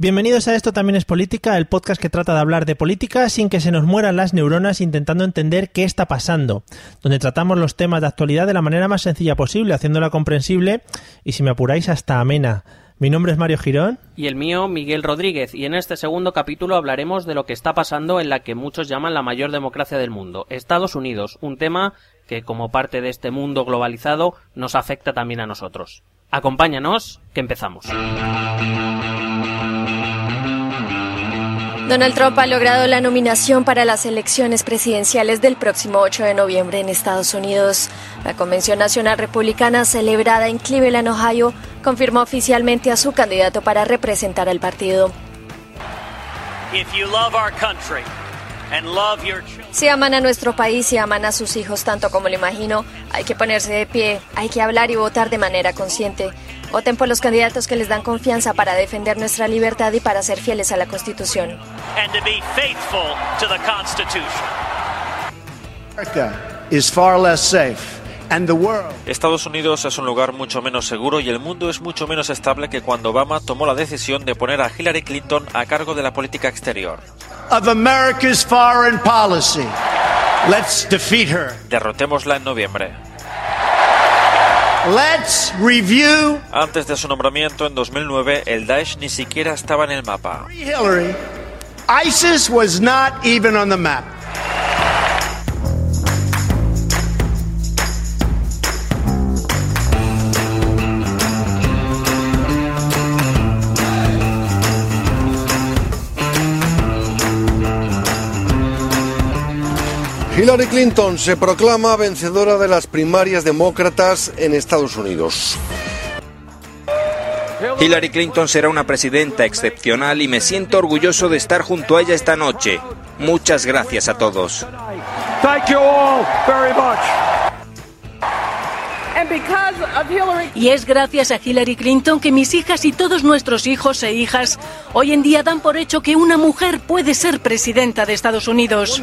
Bienvenidos a Esto también es política, el podcast que trata de hablar de política sin que se nos mueran las neuronas intentando entender qué está pasando, donde tratamos los temas de actualidad de la manera más sencilla posible, haciéndola comprensible y si me apuráis hasta amena. Mi nombre es Mario Girón. Y el mío, Miguel Rodríguez. Y en este segundo capítulo hablaremos de lo que está pasando en la que muchos llaman la mayor democracia del mundo, Estados Unidos, un tema que como parte de este mundo globalizado nos afecta también a nosotros. Acompáñanos, que empezamos. Donald Trump ha logrado la nominación para las elecciones presidenciales del próximo 8 de noviembre en Estados Unidos. La Convención Nacional Republicana celebrada en Cleveland, Ohio, confirmó oficialmente a su candidato para representar al partido. Si aman a nuestro país y aman a sus hijos tanto como lo imagino, hay que ponerse de pie, hay que hablar y votar de manera consciente. Voten por los candidatos que les dan confianza para defender nuestra libertad y para ser fieles a la Constitución. Estados Unidos es un lugar mucho menos seguro y el mundo es mucho menos estable que cuando Obama tomó la decisión de poner a Hillary Clinton a cargo de la política exterior. Derrotémosla en noviembre. Let's review. Antes de su nombramiento en 2009, el Daesh ni siquiera estaba en el mapa. Hillary, ISIS was not even on the map. Hillary Clinton se proclama vencedora de las primarias demócratas en Estados Unidos. Hillary Clinton será una presidenta excepcional y me siento orgulloso de estar junto a ella esta noche. Muchas gracias a todos. Y es gracias a Hillary Clinton que mis hijas y todos nuestros hijos e hijas hoy en día dan por hecho que una mujer puede ser presidenta de Estados Unidos.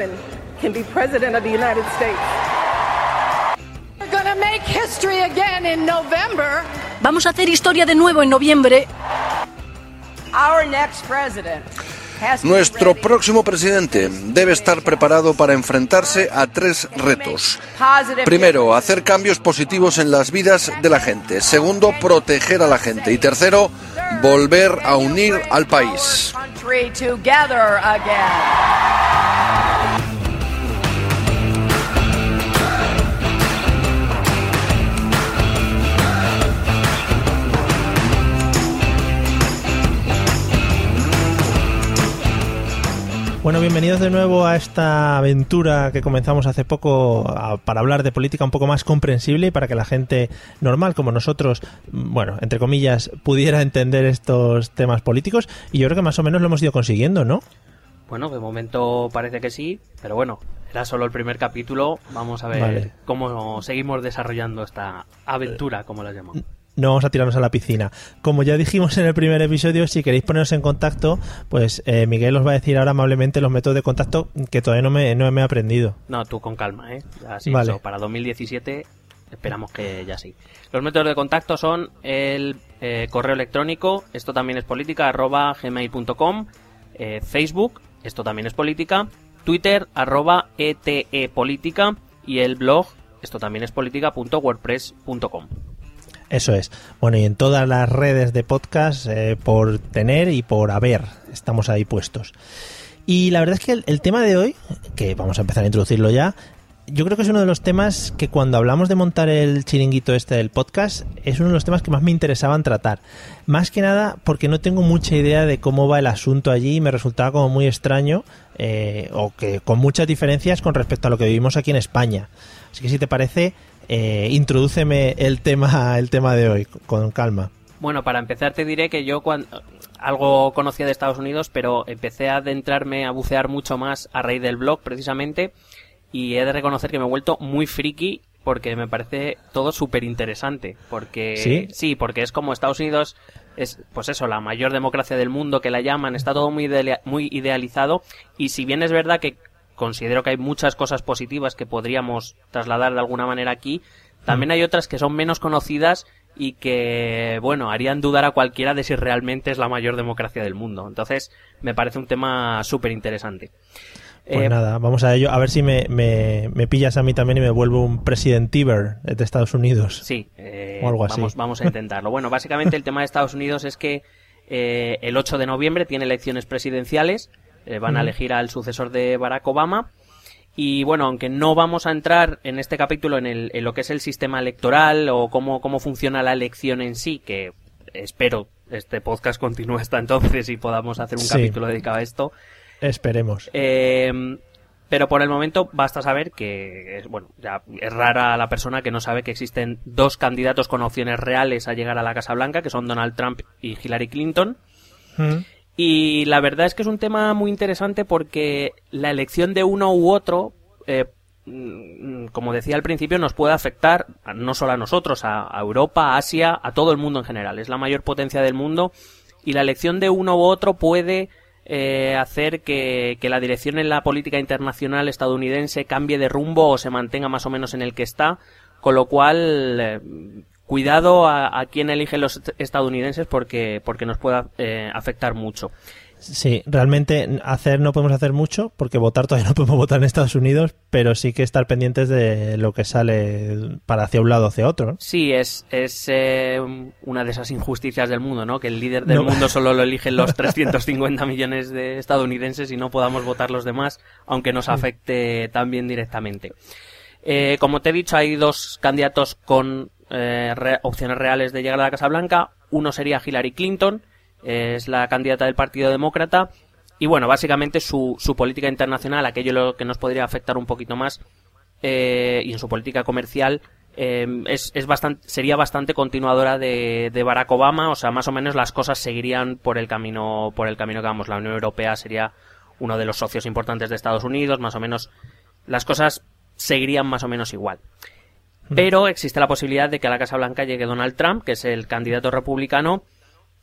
Vamos a hacer historia de nuevo en noviembre. Nuestro próximo presidente debe estar preparado para enfrentarse a tres retos. Primero, hacer cambios positivos en las vidas de la gente. Segundo, proteger a la gente. Y tercero, volver a unir al país. Bueno, bienvenidos de nuevo a esta aventura que comenzamos hace poco para hablar de política un poco más comprensible y para que la gente normal como nosotros, bueno, entre comillas, pudiera entender estos temas políticos. Y yo creo que más o menos lo hemos ido consiguiendo, ¿no? Bueno, de momento parece que sí, pero bueno, era solo el primer capítulo, vamos a ver cómo seguimos desarrollando esta aventura, como la llamamos no vamos a tirarnos a la piscina. Como ya dijimos en el primer episodio, si queréis poneros en contacto, pues eh, Miguel os va a decir ahora amablemente los métodos de contacto que todavía no me, no me he aprendido. No, tú con calma, ¿eh? Así vale. para 2017 esperamos que ya sí. Los métodos de contacto son el eh, correo electrónico, esto también es política, arroba gmail.com, eh, Facebook, esto también es política, Twitter, arroba etepolítica y el blog, esto también es política.wordpress.com. Eso es. Bueno, y en todas las redes de podcast, eh, por tener y por haber, estamos ahí puestos. Y la verdad es que el, tema de hoy, que vamos a empezar a introducirlo ya, yo creo que es uno de los temas que cuando hablamos de montar el chiringuito este del podcast, es uno de los temas que más me interesaban tratar. Más que nada porque no tengo mucha idea de cómo va el asunto allí y me resultaba como muy extraño eh, o que con muchas diferencias con respecto a lo que vivimos aquí en España. Así que si te parece, eh, introdúceme el tema, el tema de hoy, con calma. Bueno, para empezar te diré que yo cuando algo conocía de Estados Unidos, pero empecé a adentrarme a bucear mucho más a raíz del blog precisamente y he de reconocer que me he vuelto muy friki porque me parece todo súper interesante. Porque ¿Sí? sí, porque es como Estados Unidos es, pues eso, la mayor democracia del mundo que la llaman, está todo muy, muy idealizado y si bien es verdad que considero que hay muchas cosas positivas que podríamos trasladar de alguna manera aquí. También hay otras que son menos conocidas y que, bueno, harían dudar a cualquiera de si realmente es la mayor democracia del mundo. Entonces, me parece un tema súper interesante. Pues eh, nada, vamos a ello. A ver si me, me, pillas a mí también y me vuelvo un Tiber de Estados Unidos. Sí, eh, o algo así. Vamos, vamos a intentarlo. bueno, básicamente el tema de Estados Unidos es que eh, el 8 de noviembre tiene elecciones presidenciales. Van a elegir al sucesor de Barack Obama. Y bueno, aunque no vamos a entrar en este capítulo en, el, en lo que es el sistema electoral o cómo, cómo funciona la elección en sí, que espero este podcast continúe hasta entonces y podamos hacer un capítulo dedicado a esto. Esperemos. Eh, pero por el momento basta saber que, bueno, ya es rara la persona que no sabe que existen dos candidatos con opciones reales a llegar a la Casa Blanca, que son Donald Trump y Hillary Clinton. Mm. Y la verdad es que es un tema muy interesante porque la elección de uno u otro, eh, mm, como decía al principio, nos puede afectar no solo a nosotros, a, Europa, a Asia, a todo el mundo en general. Es la mayor potencia del mundo y la elección de uno u otro puede eh, hacer que, la dirección en la política internacional estadounidense cambie de rumbo o se mantenga más o menos en el que está, con lo cual eh, cuidado a, a, quién eligen los estadounidenses porque, porque nos puede eh, afectar mucho. Sí, realmente hacer no podemos hacer mucho porque votar todavía no podemos votar en Estados Unidos, pero sí que estar pendientes de lo que sale para hacia un lado o hacia otro. Sí, es, es eh, una de esas injusticias del mundo, ¿no? Que el líder del mundo solo lo eligen los 350 millones de estadounidenses y no podamos votar los demás, aunque nos afecte también directamente. Eh, como te he dicho, hay dos candidatos con eh, opciones reales de llegar a la Casa Blanca. Uno sería Hillary Clinton, es la candidata del Partido Demócrata. Y bueno, básicamente su, su política internacional, aquello lo que nos podría afectar un poquito más, eh, y en su política comercial, eh, es, es bastante, sería bastante continuadora de, de, Barack Obama, o sea, más o menos las cosas seguirían por el camino, por el camino que vamos. La Unión Europea sería uno de los socios importantes de Estados Unidos, más o menos las cosas seguirían más o menos igual. Pero existe la posibilidad de que a la Casa Blanca llegue Donald Trump, que es el candidato republicano,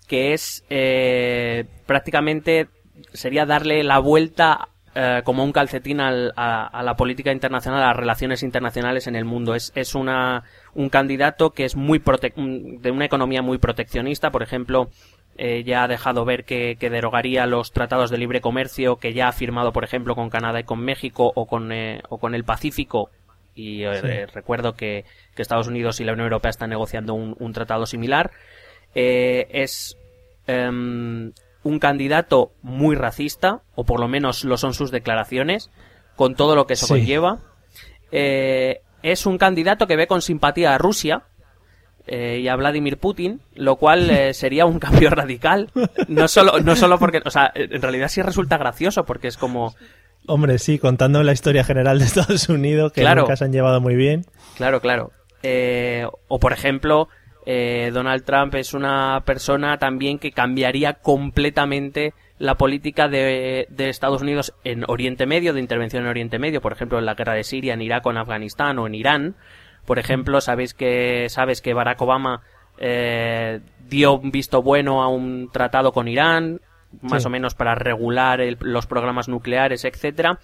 que es eh, prácticamente sería darle la vuelta eh, como un calcetín al, a, la política internacional, a las relaciones internacionales en el mundo. Es, es una, un candidato que es muy de una economía muy proteccionista, por ejemplo, eh, ya ha dejado ver que, que, derogaría los tratados de libre comercio que ya ha firmado, por ejemplo, con Canadá y con México o con, eh, o con el Pacífico. Y eh, recuerdo que, que, Estados Unidos y la Unión Europea están negociando un, un tratado similar. Eh, es em, un candidato muy racista, o por lo menos lo son sus declaraciones, con todo lo que eso conlleva. Eh, es un candidato que ve con simpatía a Rusia eh, y a Vladimir Putin, lo cual eh, sería un cambio radical. No solo, no solo porque, o sea, en realidad sí resulta gracioso porque es como... Hombre, sí, contando la historia general de Estados Unidos, que nunca se han llevado muy bien. Claro, claro. o por ejemplo, eh, Donald Trump es una persona también que cambiaría completamente la política de, Estados Unidos en Oriente Medio, de intervención en Oriente Medio, por ejemplo, en la guerra de Siria, en Irak o en Afganistán o en Irán. Por ejemplo, sabéis que, sabes que Barack Obama eh, dio un visto bueno a un tratado con Irán, más o menos para regular los programas nucleares, etcétera.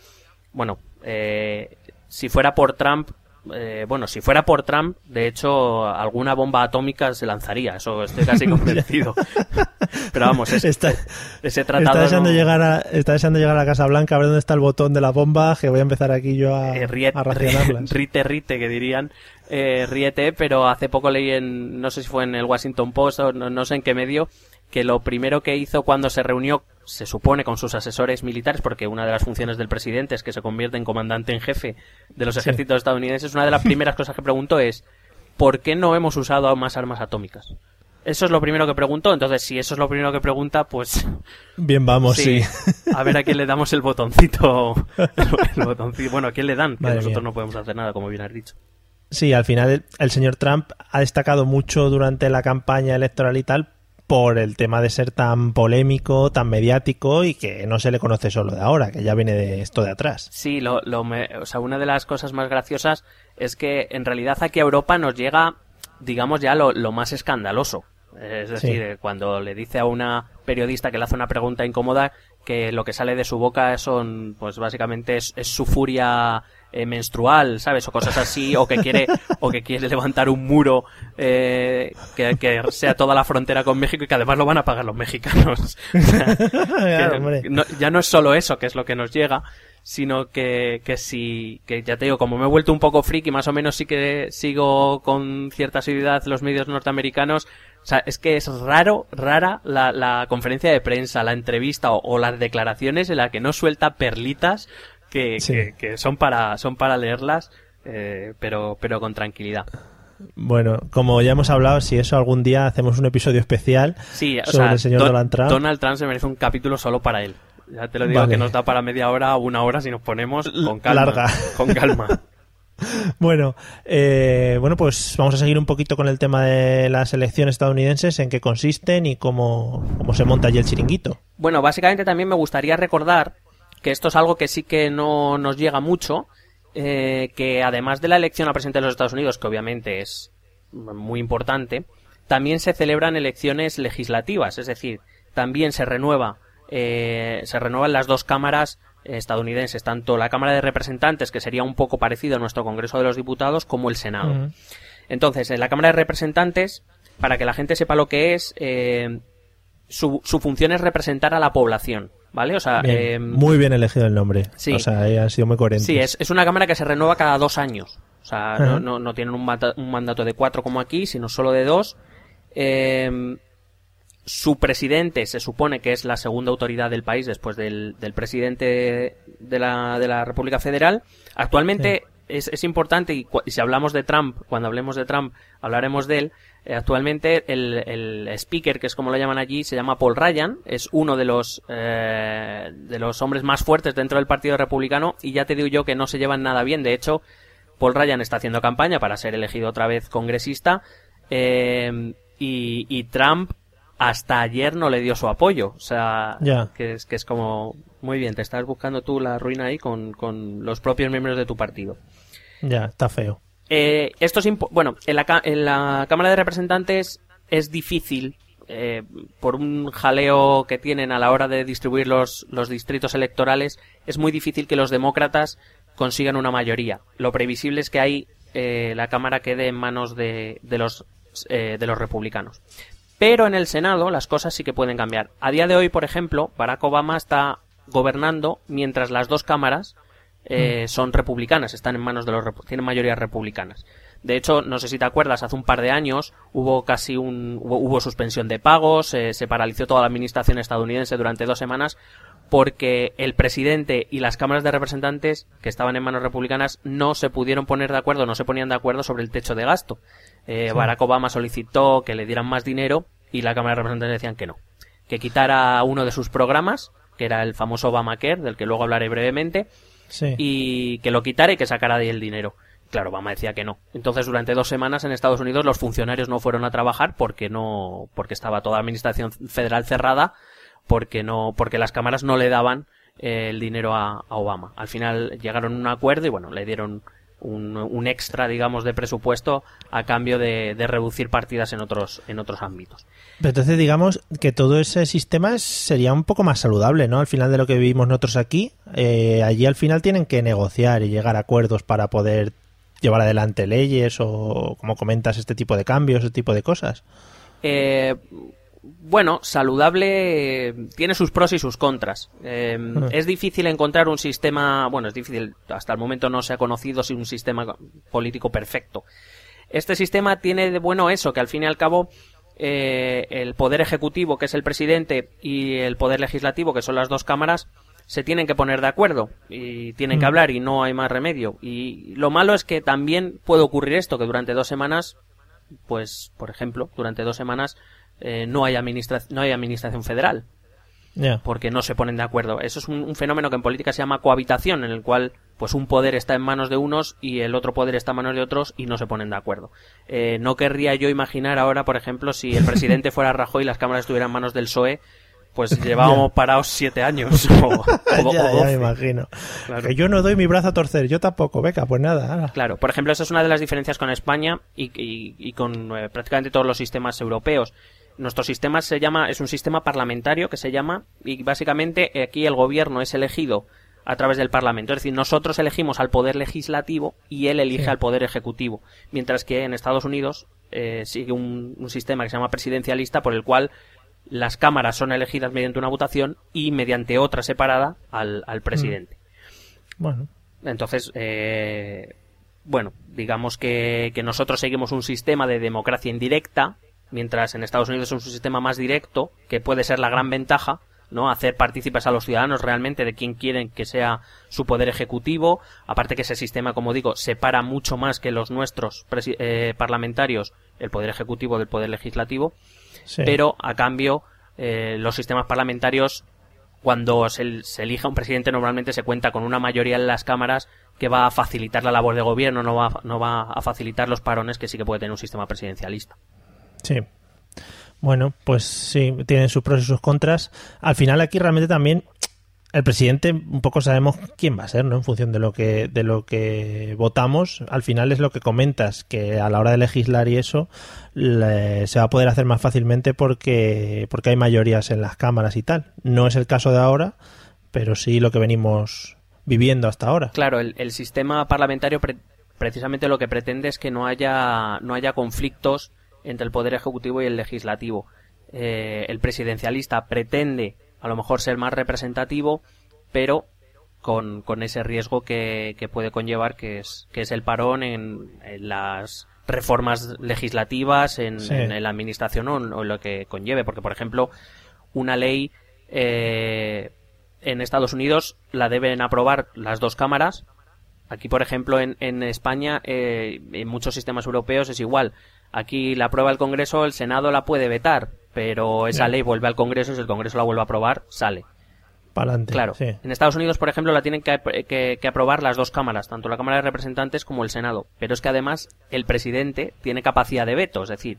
Bueno, eh, si fuera por Trump, eh, bueno, si fuera por Trump, de hecho, alguna bomba atómica se lanzaría, eso estoy casi convencido. Pero vamos, está, ese tratado... Está deseando, llegar a, está deseando llegar a la Casa Blanca, a ver dónde está el botón de la bomba, que voy a empezar aquí yo a, eh, Rite, rite, que dirían. Eh, riete, pero hace poco leí en, no sé si fue en el Washington Post o no sé en qué medio, que lo primero que hizo cuando se reunió, se supone, con sus asesores militares, porque una de las funciones del presidente es que se convierte en comandante en jefe de los ejércitos estadounidenses, una de las primeras cosas que preguntó es, ¿por qué no hemos usado más armas atómicas? Eso es lo primero que preguntó, entonces si eso es lo primero que pregunta, pues... Bien, vamos, sí. A ver a quién le damos el botoncito. Bueno, a quién le dan, que nosotros no podemos hacer nada, como bien has dicho. Sí, al final el señor Trump ha destacado mucho durante la campaña electoral y tal por el tema de ser tan polémico, tan mediático y que no se le conoce solo de ahora, que ya viene de esto de atrás. Sí, lo, lo o sea, una de las cosas más graciosas es que en realidad aquí a Europa nos llega, digamos ya, lo, lo más escandaloso. Es decir, cuando le dice a una periodista que le hace una pregunta incómoda que lo que sale de su boca son, pues básicamente es, su furia eh, menstrual, ¿sabes? O cosas así, o que quiere, o que quiere levantar un muro eh, que, que, sea toda la frontera con México y que además lo van a pagar los mexicanos. ya no es solo eso, que es lo que nos llega, sino que, que si, que ya te digo, como me he vuelto un poco friki, más o menos sí que sigo con cierta asiduidad los medios norteamericanos, o sea, es que es raro, rara la, la conferencia de prensa, la entrevista o, las declaraciones en la que no suelta perlitas que, que, son para, son para leerlas, eh, pero, pero con tranquilidad. Bueno, como ya hemos hablado, si eso algún día hacemos un episodio especial sobre el señor Donald Trump. Donald Trump se merece un capítulo solo para él. Ya te lo digo que nos da para media hora o una hora si nos ponemos con calma. Larga. Con calma. bueno, eh, bueno, pues vamos a seguir un poquito con el tema de las elecciones estadounidenses, en qué consisten y cómo, cómo se monta allí el chiringuito. Bueno, básicamente también me gustaría recordar que esto es algo que sí que no nos llega mucho, eh, que además de la elección a presidente de los Estados Unidos, que obviamente es muy importante, también se celebran elecciones legislativas, es decir, también se renueva eh, se renuevan las dos cámaras estadounidenses, tanto la Cámara de Representantes, que sería un poco parecido a nuestro Congreso de los Diputados, como el Senado. Entonces, en la Cámara de Representantes, para que la gente sepa lo que es, eh, su, su, función es representar a la población. ¿Vale? O sea, eh, muy bien elegido el nombre. Sí. O sea, han sido muy coherentes. Sí, es, es, una cámara que se renueva cada dos años. O sea, no, no, no, tienen un, un, mandato de cuatro como aquí, sino solo de dos. Eh, su presidente se supone que es la segunda autoridad del país después del, del presidente de la, de la República Federal. Actualmente es, es, importante, y, si hablamos de Trump, cuando hablemos de Trump, hablaremos de él. Actualmente el, el, speaker, que es como lo llaman allí, se llama Paul Ryan, es uno de los, eh, de los hombres más fuertes dentro del Partido Republicano y ya te digo yo que no se llevan nada bien. De hecho, Paul Ryan está haciendo campaña para ser elegido otra vez congresista. Eh, y, y, Trump hasta ayer no le dio su apoyo. O sea, que, es, que es como, muy bien, te estás buscando tú la ruina ahí con, con los propios miembros de tu partido. Ya, está feo. Eh, esto es bueno, en la, en la Cámara de Representantes es difícil, eh, por un jaleo que tienen a la hora de distribuir los, los distritos electorales, es muy difícil que los demócratas consigan una mayoría. Lo previsible es que ahí eh, la Cámara quede en manos de, de los eh, de los republicanos. Pero en el Senado las cosas sí que pueden cambiar. A día de hoy, por ejemplo, Barack Obama está gobernando mientras las dos cámaras eh, mm. son republicanas, están en manos de los tienen mayoría republicanas. De hecho, no sé si te acuerdas, hace un par de años hubo casi un hubo, suspensión de pagos, eh, se paralizó toda la administración estadounidense durante dos semanas porque el presidente y las cámaras de representantes que estaban en manos republicanas no se pudieron poner de acuerdo, no se ponían de acuerdo sobre el techo de gasto. Eh, Barack Obama solicitó que le dieran más dinero y la Cámara de Representantes decían que no. Que quitara uno de sus programas, que era el famoso Obamacare, del que luego hablaré brevemente, y que lo quitara y que sacara de ahí el dinero. Claro, Obama decía que no. Entonces, durante dos semanas en Estados Unidos los funcionarios no fueron a trabajar porque no, porque estaba toda la administración federal cerrada, porque no, porque las cámaras no le daban eh, el dinero a, a, Obama. Al final llegaron a un acuerdo y bueno, le dieron un, extra, digamos, de presupuesto a cambio de, reducir partidas en otros, en otros ámbitos. entonces, digamos que todo ese sistema sería un poco más saludable, ¿no? Al final de lo que vivimos nosotros aquí, eh, allí al final tienen que negociar y llegar a acuerdos para poder llevar adelante leyes o, como comentas, este tipo de cambios, este tipo de cosas. Eh, bueno, saludable tiene sus pros y sus contras. Em, ah. Es difícil encontrar un sistema, bueno, es difícil, hasta el momento no se ha conocido si un sistema político perfecto. Este sistema tiene de bueno eso, que al fin y al cabo eh, el poder ejecutivo, que es el presidente, y el poder legislativo, que son las dos cámaras, se tienen que poner de acuerdo y tienen que mm. hablar y no hay más remedio. Y lo malo es que también puede ocurrir esto, que durante dos semanas, pues, por ejemplo, durante dos semanas eh, no, hay no hay administración federal. Porque no se ponen de acuerdo. Eso es un, fenómeno que en política se llama cohabitación, en el cual pues un poder está en manos de unos y el otro poder está en manos de otros y no se ponen de acuerdo. Eh, no querría yo imaginar ahora, por ejemplo, si el presidente fuera Rajoy y las cámaras estuvieran en manos del PSOE, pues llevábamos parados siete años. O, ya, me imagino. Que yo no doy mi brazo a torcer, yo tampoco, beca, pues nada. Claro, por ejemplo, esa es una de las diferencias con España y, con eh, prácticamente todos los sistemas europeos nuestro sistema se llama, es un sistema parlamentario que se llama, y básicamente aquí el gobierno es elegido a través del Parlamento. Es decir, nosotros elegimos al poder legislativo y él elige al poder ejecutivo. Mientras que en Estados Unidos eh, sigue un, sistema que se llama presidencialista por el cual las cámaras son elegidas mediante una votación y mediante otra separada al, al presidente. Mm. Bueno. Entonces, eh, bueno, digamos que, que nosotros seguimos un sistema de democracia indirecta, mientras en Estados Unidos es un sistema más directo, que puede ser la gran ventaja, ¿no? Hacer partícipes a los ciudadanos realmente de quién quieren que sea su poder ejecutivo. Aparte que ese sistema, como digo, separa mucho más que los nuestros eh, parlamentarios el poder ejecutivo del poder legislativo. Pero a cambio, eh, los sistemas parlamentarios, cuando se, se, elija un presidente, normalmente se cuenta con una mayoría en las cámaras que va a facilitar la labor de gobierno, no va, no va a facilitar los parones que sí que puede tener un sistema presidencialista. Sí, bueno, pues sí, tienen sus pros y sus contras. Al final aquí realmente también el presidente un poco sabemos quién va a ser, ¿no? En función de lo que de lo que votamos, al final es lo que comentas que a la hora de legislar y eso se va a poder hacer más fácilmente porque porque hay mayorías en las cámaras y tal. No es el caso de ahora, pero sí lo que venimos viviendo hasta ahora. Claro, el, sistema parlamentario precisamente lo que pretende es que no haya no haya conflictos entre el poder ejecutivo y el legislativo. Eh, el presidencialista pretende a lo mejor ser más representativo, pero con, ese riesgo que, puede conllevar, que es, que es el parón en, las reformas legislativas, en, la administración o, lo que conlleve. Porque, por ejemplo, una ley eh, en Estados Unidos la deben aprobar las dos cámaras. Aquí, por ejemplo, en, en España, eh, en muchos sistemas europeos es igual. Aquí la aprueba el Congreso, el Senado la puede vetar, pero esa ley vuelve al Congreso y si el Congreso la vuelve a aprobar, sale. Adelante, claro. En Estados Unidos, por ejemplo, la tienen que, aprobar las dos cámaras, tanto la Cámara de Representantes como el Senado. Pero es que además el presidente tiene capacidad de veto, es decir,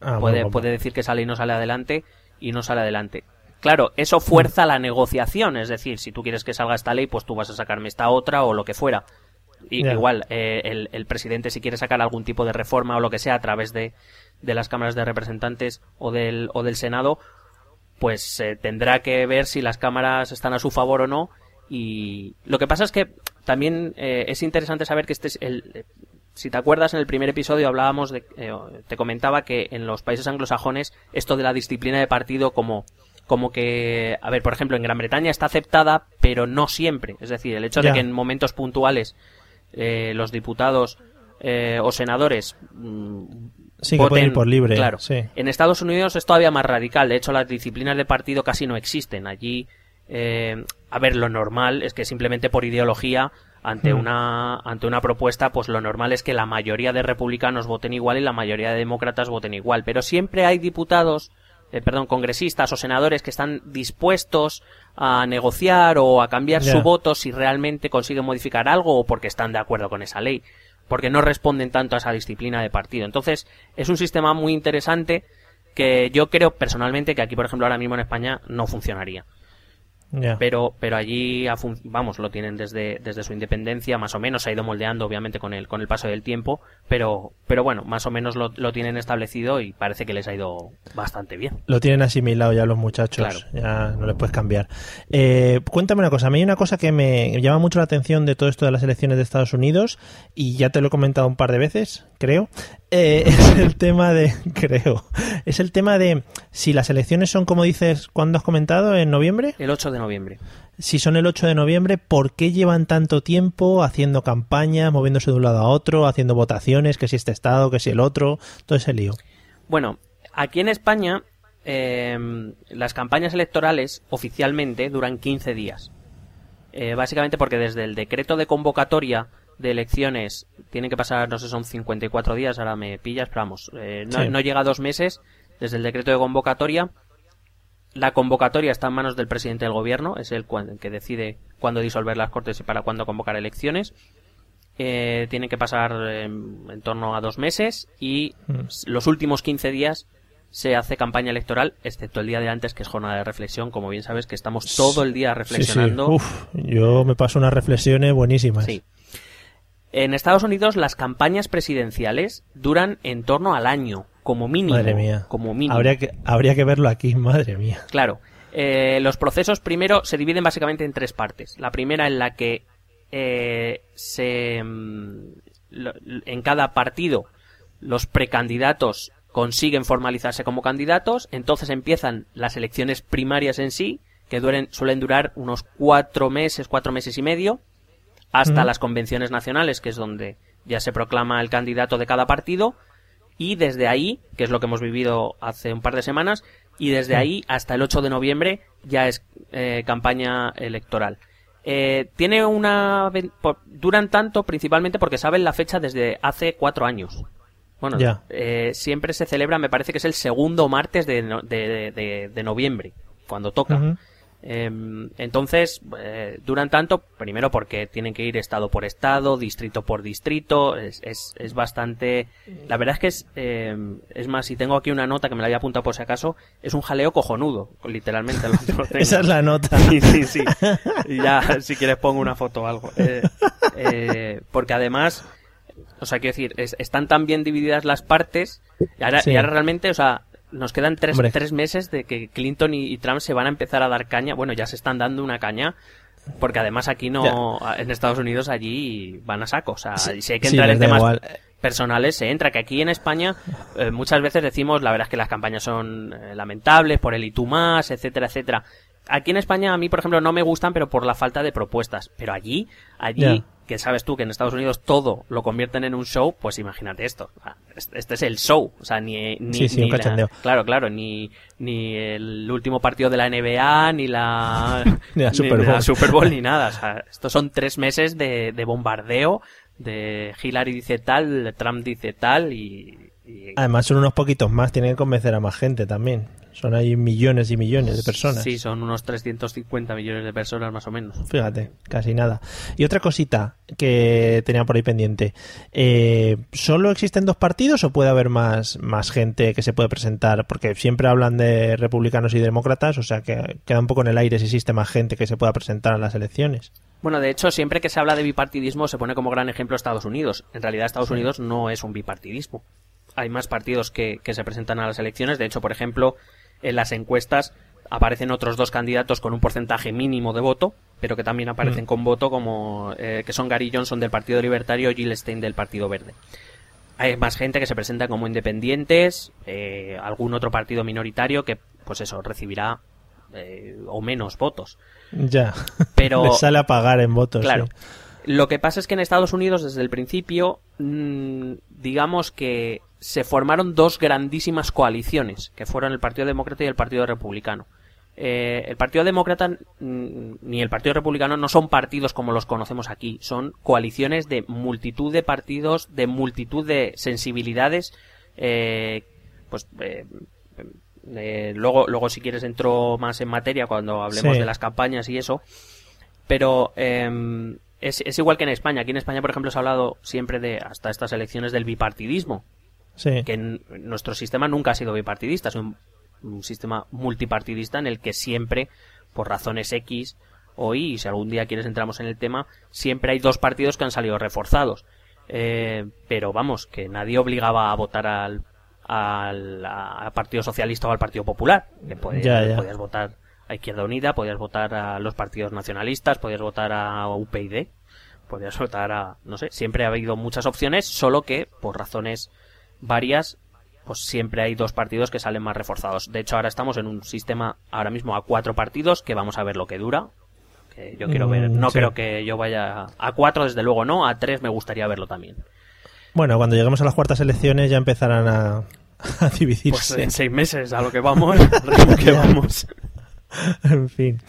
ah, puede, puede decir que esa ley no sale adelante y no sale adelante. Claro, eso fuerza la negociación, es decir, si tú quieres que salga esta ley, pues tú vas a sacarme esta otra o lo que fuera. Igual, eh, el, presidente si quiere sacar algún tipo de reforma o lo que sea a través de, de las cámaras de representantes o del, o del Senado, pues eh, tendrá que ver si las cámaras están a su favor o no. Y lo que pasa es que también eh, es interesante saber que este es el, si te acuerdas en el primer episodio hablábamos de, te comentaba que en los países anglosajones esto de la disciplina de partido como como que, a ver, por ejemplo, en Gran Bretaña está aceptada, pero no siempre. Es decir, el hecho de que en momentos puntuales eh, los diputados eh, o senadores mm, sí, que pueden ir por libre. Claro. En Estados Unidos es todavía más radical. De hecho, las disciplinas de partido casi no existen. Allí, eh, a ver, lo normal es que simplemente por ideología ante hmm. una ante una propuesta pues lo normal es que la mayoría de republicanos voten igual y la mayoría de demócratas voten igual pero siempre hay diputados eh, perdón, congresistas o senadores que están dispuestos a negociar o a cambiar su voto si realmente consiguen modificar algo o porque están de acuerdo con esa ley, porque no responden tanto a esa disciplina de partido. Entonces, es un sistema muy interesante que yo creo personalmente que aquí, por ejemplo, ahora mismo en España no funcionaría. Pero, pero allí, vamos, lo tienen desde, desde su independencia, más o menos, se ha ido moldeando, obviamente, con el, con el paso del tiempo, pero, pero bueno, más o menos lo, lo tienen establecido y parece que les ha ido bastante bien. Lo tienen asimilado ya los muchachos, ya no les puedes cambiar. Eh, cuéntame una cosa, a mí hay una cosa que me llama mucho la atención de todo esto de las elecciones de Estados Unidos, y ya te lo he comentado un par de veces, creo, eh, es el tema de, creo, es el tema de si las elecciones son, como dices, ¿cuándo has comentado? ¿En noviembre? El 8 de noviembre. Si son el 8 de noviembre, ¿por qué llevan tanto tiempo haciendo campañas, moviéndose de un lado a otro, haciendo votaciones, que si este estado, que si el otro, todo ese lío? Bueno, aquí en España eh, las campañas electorales oficialmente duran 15 días. Eh, básicamente porque desde el decreto de convocatoria de elecciones tienen que pasar, no sé, son 54 días, ahora me pillas, pero vamos, eh, no, llega a dos meses desde el decreto de convocatoria. La convocatoria está en manos del presidente del gobierno, es el que decide cuándo disolver las cortes y para cuándo convocar elecciones. Eh, tienen que pasar en, torno a dos meses y mm. los últimos 15 días se hace campaña electoral, excepto el día de antes, que es jornada de reflexión. Como bien sabes, que estamos todo el día reflexionando. yo me paso unas reflexiones buenísimas. Sí. En Estados Unidos las campañas presidenciales duran en torno al año. como mínimo. Madre mía. Como mínimo. Habría que, habría que verlo aquí, madre mía. Claro. Eh, los procesos primero se dividen básicamente en tres partes. La primera en la que eh, se, mm, en cada partido los precandidatos consiguen formalizarse como candidatos, entonces empiezan las elecciones primarias en sí, que suelen durar unos cuatro meses, cuatro meses y medio, hasta las convenciones nacionales, que es donde ya se proclama el candidato de cada partido, y desde ahí, que es lo que hemos vivido hace un par de semanas, y desde ahí hasta el 8 de noviembre ya es eh, campaña electoral. Eh, tiene una duran tanto principalmente porque saben la fecha desde hace cuatro años. Bueno, eh, siempre se celebra, me parece que es el segundo martes de, de, de, noviembre, cuando toca. Entonces, eh, duran tanto, primero porque tienen que ir estado por estado, distrito por distrito, es, es, es bastante... La verdad es que es, em, es más, si tengo aquí una nota que me la había apuntado por si acaso, es un jaleo cojonudo, literalmente. Esa es la nota. Sí, sí, sí. Y ya, si quieres pongo una foto o algo. Eh, eh, porque además, o sea, quiero decir, están tan bien divididas las partes, y ahora, y ahora realmente, o sea, nos quedan tres, tres meses de que Clinton y, Trump se van a empezar a dar caña. Bueno, ya se están dando una caña. Porque además aquí no, en Estados Unidos allí van a saco. O sea, si hay que entrar en temas personales, se entra. Que aquí en España eh, muchas veces decimos, la verdad es que las campañas son eh, lamentables por el y tú más, etcétera, etcétera. Aquí en España a mí, por ejemplo, no me gustan, pero por la falta de propuestas. Pero allí, allí que sabes tú que en Estados Unidos todo lo convierten en un show, pues imagínate esto. Este es el show. O sea, ni, ni, claro, claro, ni, ni el último partido de la NBA, ni la, ni la Super Bowl, Super Bowl ni nada. O sea, estos son tres meses de, de bombardeo, de Hillary dice tal, Trump dice tal y, Además son unos poquitos más, tienen que convencer a más gente también. Son ahí millones y millones de personas. Sí, son unos 350 millones de personas más o menos. Fíjate, casi nada. Y otra cosita que tenía por ahí pendiente. Eh, ¿Solo existen dos partidos o puede haber más, más gente que se puede presentar? Porque siempre hablan de republicanos y demócratas, o sea que queda un poco en el aire si existe más gente que se pueda presentar a las elecciones. Bueno, de hecho, siempre que se habla de bipartidismo se pone como gran ejemplo Estados Unidos. En realidad, Estados Unidos no es un bipartidismo. Hay más partidos que, que se presentan a las elecciones. De hecho, por ejemplo, en las encuestas aparecen otros dos candidatos con un porcentaje mínimo de voto, pero que también aparecen mm. con voto como eh, que son Gary Johnson del Partido Libertario y Jill Stein del Partido Verde. Hay más gente que se presenta como independientes, eh, algún otro partido minoritario que, pues eso, recibirá eh, o menos votos. Ya. Pero sale a pagar en votos. Claro. Lo que pasa es que en Estados Unidos desde el principio, mm, digamos que se formaron dos grandísimas coaliciones, que fueron el Partido Demócrata y el Partido Republicano. Eh, el Partido Demócrata mm, ni el Partido Republicano no son partidos como los conocemos aquí, son coaliciones de multitud de partidos, de multitud de sensibilidades. Eh, pues eh, luego, luego si quieres entro más en materia cuando hablemos de las campañas y eso. Pero em, es, es igual que en España. Aquí en España, por ejemplo, se ha hablado siempre de hasta estas elecciones del bipartidismo que nuestro sistema nunca ha sido bipartidista, es un, sistema multipartidista en el que siempre, por razones X o Y, si algún día quieres entramos en el tema, siempre hay dos partidos que han salido reforzados. Eh, pero vamos, que nadie obligaba a votar al, al, Partido Socialista o al Partido Popular. Que podías, votar a Izquierda Unida, podías votar a los partidos nacionalistas, podías votar a UPyD, podías votar a, no sé, siempre ha habido muchas opciones, solo que por razones varias, pues siempre hay dos partidos que salen más reforzados. De hecho, ahora estamos en un sistema ahora mismo a cuatro partidos que vamos a ver lo que dura. Que yo quiero ver, mm, no creo que yo vaya a cuatro, desde luego no, a tres me gustaría verlo también. Bueno, cuando lleguemos a las cuartas elecciones ya empezarán a, a dividirse. Pues en seis meses a lo que vamos, a lo que vamos. en fin.